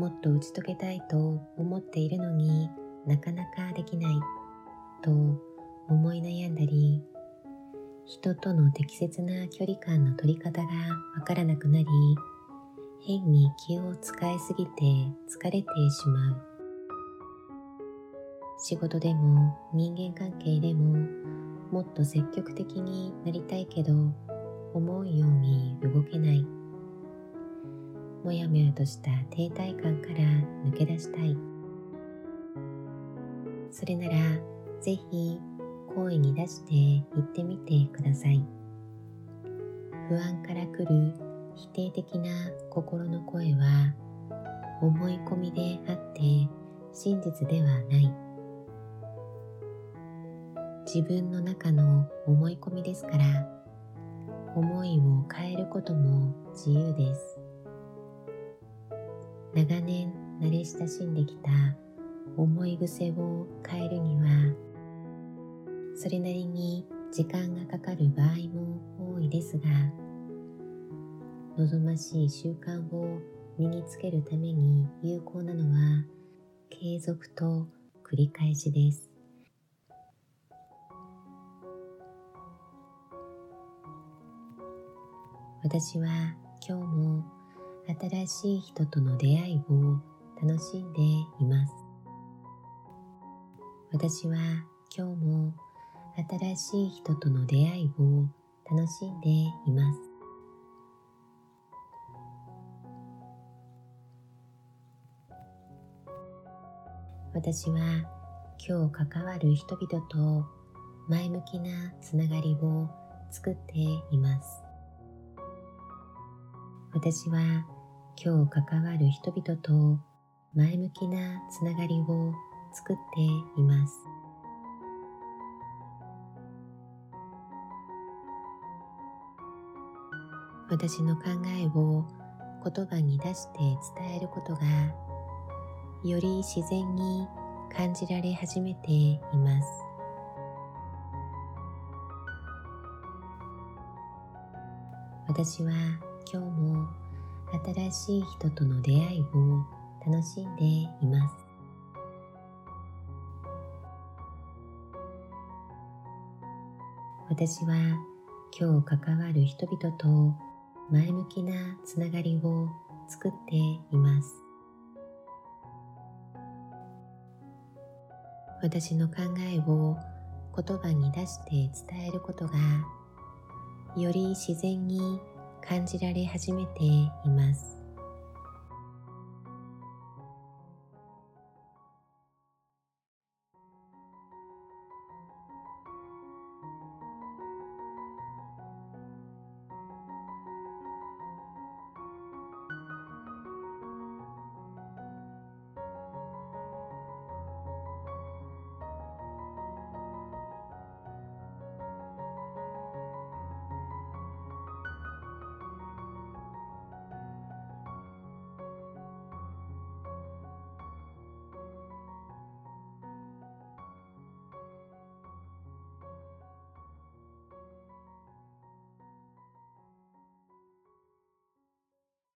もっと打ち解けたいと思っているのになかなかできないと思い悩んだり人との適切な距離感の取り方がわからなくなり変に気を使いすぎて疲れてしまう。仕事でも人間関係でももっと積極的になりたいけど思うように動けない。もやもやとした停滞感から抜け出したい。それならぜひ声に出して言ってみてください。不安から来る否定的な心の声は思い込みであって真実ではない。自分の中の思い込みですから思いを変えることも自由です。長年慣れ親しんできた思い癖を変えるにはそれなりに時間がかかる場合も多いですが望ましい習慣を身につけるために有効なのは継続と繰り返しです。私は今日も新しい人との出会いを楽しんでいます。私は今日も新しい人との出会いを楽しんでいます。私は今日関わる人々と前向きなつながりを作っています。私は今日関わる人々と前向きなつながりを作っています。私の考えを言葉に出して伝えることがより自然に感じられ始めています。私は今日も新しい人との出会いを楽しんでいます。私は今日関わる人々と前向きなつながりを作っています。私の考えを言葉に出して伝えることがより自然に感じられ始めています。